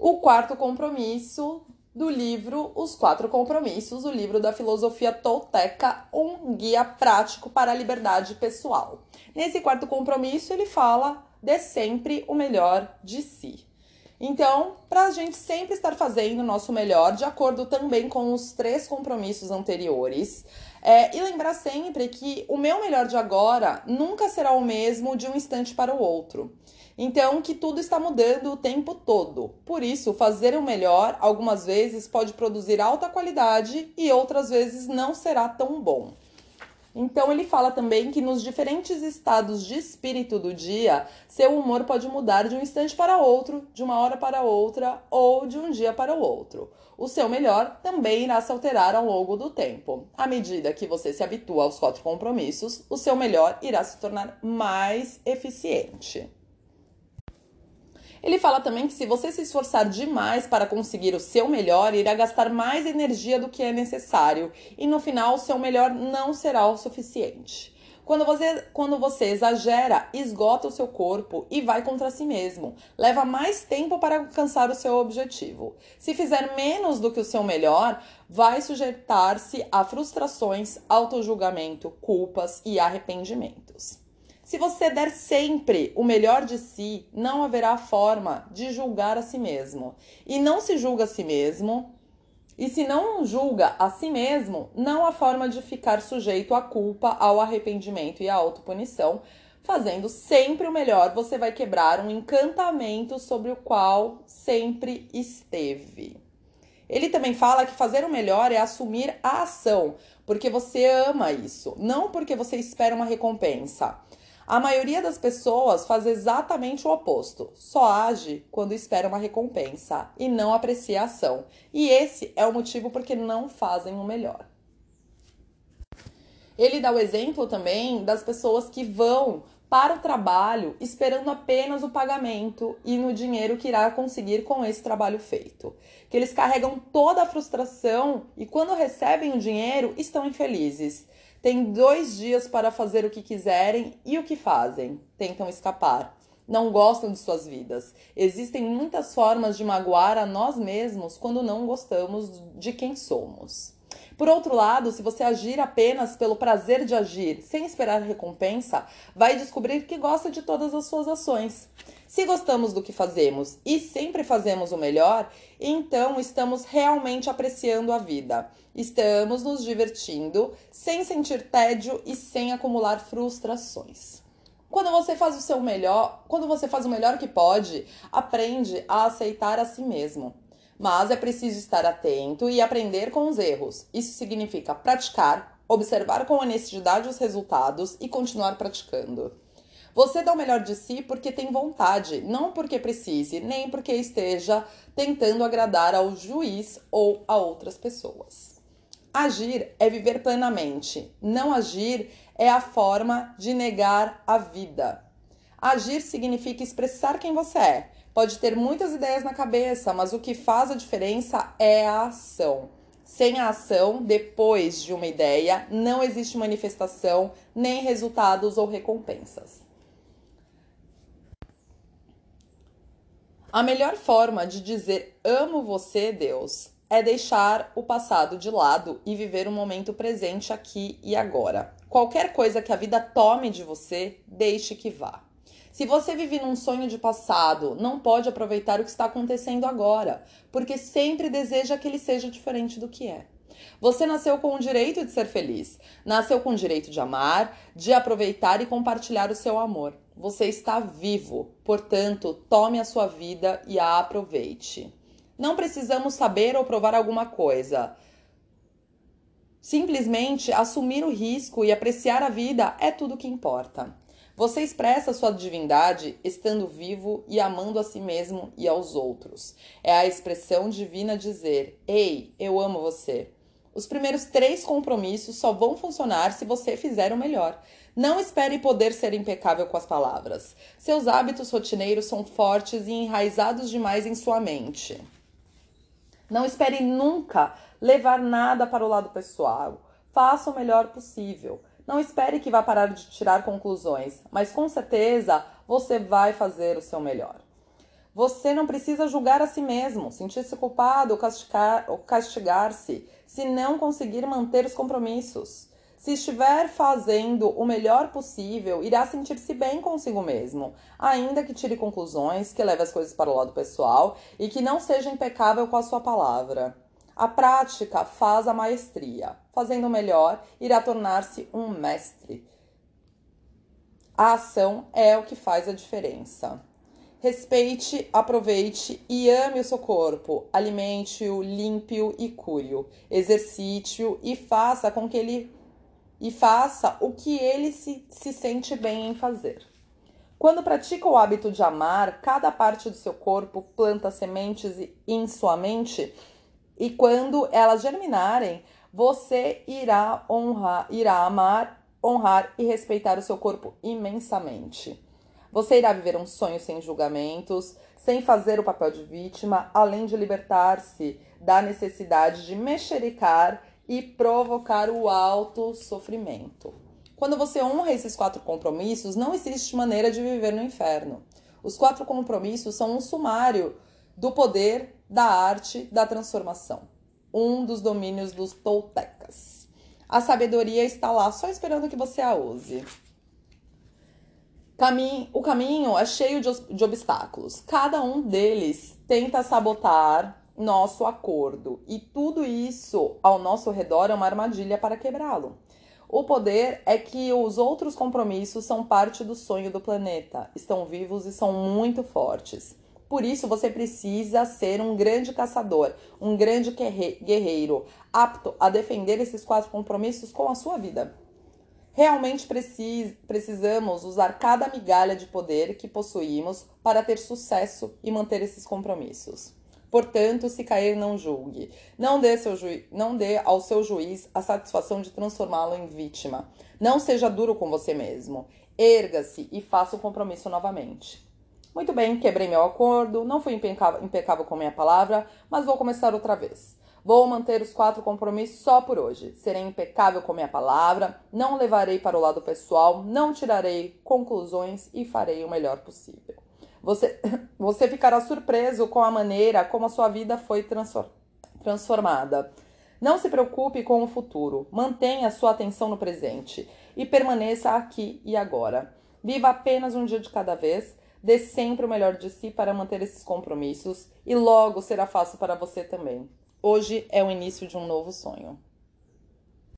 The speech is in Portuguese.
o quarto compromisso do livro Os Quatro Compromissos, o livro da filosofia tolteca, um guia prático para a liberdade pessoal. Nesse quarto compromisso, ele fala de sempre o melhor de si. Então, para a gente sempre estar fazendo o nosso melhor, de acordo também com os três compromissos anteriores, é, e lembrar sempre que o meu melhor de agora nunca será o mesmo de um instante para o outro. Então, que tudo está mudando o tempo todo. Por isso, fazer o melhor algumas vezes pode produzir alta qualidade e outras vezes não será tão bom. Então ele fala também que nos diferentes estados de espírito do dia, seu humor pode mudar de um instante para outro, de uma hora para outra ou de um dia para o outro. O seu melhor também irá se alterar ao longo do tempo. À medida que você se habitua aos quatro compromissos, o seu melhor irá se tornar mais eficiente. Ele fala também que se você se esforçar demais para conseguir o seu melhor, irá gastar mais energia do que é necessário e no final o seu melhor não será o suficiente. Quando você, quando você exagera, esgota o seu corpo e vai contra si mesmo. Leva mais tempo para alcançar o seu objetivo. Se fizer menos do que o seu melhor, vai sujeitar-se a frustrações, autojulgamento, culpas e arrependimentos. Se você der sempre o melhor de si, não haverá forma de julgar a si mesmo. E não se julga a si mesmo. E se não julga a si mesmo, não há forma de ficar sujeito à culpa, ao arrependimento e à autopunição. Fazendo sempre o melhor, você vai quebrar um encantamento sobre o qual sempre esteve. Ele também fala que fazer o melhor é assumir a ação, porque você ama isso, não porque você espera uma recompensa. A maioria das pessoas faz exatamente o oposto, só age quando espera uma recompensa e não aprecia a ação. E esse é o motivo porque não fazem o melhor. Ele dá o exemplo também das pessoas que vão para o trabalho esperando apenas o pagamento e no dinheiro que irá conseguir com esse trabalho feito. Que eles carregam toda a frustração e quando recebem o dinheiro estão infelizes. Têm dois dias para fazer o que quiserem e o que fazem? Tentam escapar. Não gostam de suas vidas. Existem muitas formas de magoar a nós mesmos quando não gostamos de quem somos. Por outro lado, se você agir apenas pelo prazer de agir, sem esperar recompensa, vai descobrir que gosta de todas as suas ações. Se gostamos do que fazemos e sempre fazemos o melhor, então estamos realmente apreciando a vida. Estamos nos divertindo sem sentir tédio e sem acumular frustrações. Quando você faz o seu melhor, quando você faz o melhor que pode, aprende a aceitar a si mesmo. Mas é preciso estar atento e aprender com os erros. Isso significa praticar, observar com honestidade os resultados e continuar praticando. Você dá o melhor de si porque tem vontade, não porque precise, nem porque esteja tentando agradar ao juiz ou a outras pessoas. Agir é viver plenamente. Não agir é a forma de negar a vida. Agir significa expressar quem você é. Pode ter muitas ideias na cabeça, mas o que faz a diferença é a ação. Sem a ação, depois de uma ideia, não existe manifestação, nem resultados ou recompensas. A melhor forma de dizer amo você, Deus, é deixar o passado de lado e viver o momento presente aqui e agora. Qualquer coisa que a vida tome de você, deixe que vá. Se você vive num sonho de passado, não pode aproveitar o que está acontecendo agora, porque sempre deseja que ele seja diferente do que é. Você nasceu com o direito de ser feliz, nasceu com o direito de amar, de aproveitar e compartilhar o seu amor. Você está vivo, portanto, tome a sua vida e a aproveite. Não precisamos saber ou provar alguma coisa. Simplesmente assumir o risco e apreciar a vida é tudo que importa. Você expressa sua divindade estando vivo e amando a si mesmo e aos outros. É a expressão divina dizer: Ei, eu amo você. Os primeiros três compromissos só vão funcionar se você fizer o melhor. Não espere poder ser impecável com as palavras. Seus hábitos rotineiros são fortes e enraizados demais em sua mente. Não espere nunca levar nada para o lado pessoal. Faça o melhor possível. Não espere que vá parar de tirar conclusões, mas com certeza você vai fazer o seu melhor. Você não precisa julgar a si mesmo, sentir-se culpado ou castigar-se castigar se não conseguir manter os compromissos. Se estiver fazendo o melhor possível, irá sentir-se bem consigo mesmo, ainda que tire conclusões, que leve as coisas para o lado pessoal e que não seja impecável com a sua palavra. A prática faz a maestria. Fazendo melhor, irá tornar-se um mestre. A ação é o que faz a diferença. Respeite, aproveite e ame o seu corpo. Alimente-o, limpe-o e cure-o. Exercite-o e faça com que ele e faça o que ele se, se sente bem em fazer. Quando pratica o hábito de amar, cada parte do seu corpo planta sementes em sua mente e quando elas germinarem, você irá honrar, irá amar, honrar e respeitar o seu corpo imensamente. Você irá viver um sonho sem julgamentos, sem fazer o papel de vítima, além de libertar-se da necessidade de mexericar e provocar o alto sofrimento. Quando você honra esses quatro compromissos, não existe maneira de viver no inferno. Os quatro compromissos são um sumário do poder, da arte, da transformação. Um dos domínios dos toltecas. A sabedoria está lá só esperando que você a use. o caminho é cheio de, obstáculos. Cada um deles tenta sabotar nosso acordo. E tudo isso ao nosso redor é uma armadilha para quebrá-lo. O poder é que os outros compromissos são parte do sonho do planeta, estão vivos e são muito fortes. Por isso você precisa ser um grande caçador, um grande guerreiro, apto a defender esses quatro compromissos com a sua vida. Realmente precis precisamos usar cada migalha de poder que possuímos para ter sucesso e manter esses compromissos. Portanto, se cair, não julgue. Não dê, não dê ao seu juiz a satisfação de transformá-lo em vítima. Não seja duro com você mesmo. Erga-se e faça o compromisso novamente. Muito bem, quebrei meu acordo, não fui impecável, com minha palavra, mas vou começar outra vez. Vou manter os quatro compromissos só por hoje. Serei impecável com minha palavra, não levarei para o lado pessoal, não tirarei conclusões e farei o melhor possível. Você, você ficará surpreso com a maneira como a sua vida foi transformada. Não se preocupe com o futuro, mantenha sua atenção no presente e permaneça aqui e agora. Viva apenas um dia de cada vez, dê sempre o melhor de si para manter esses compromissos e logo será fácil para você também. Hoje é o início de um novo sonho.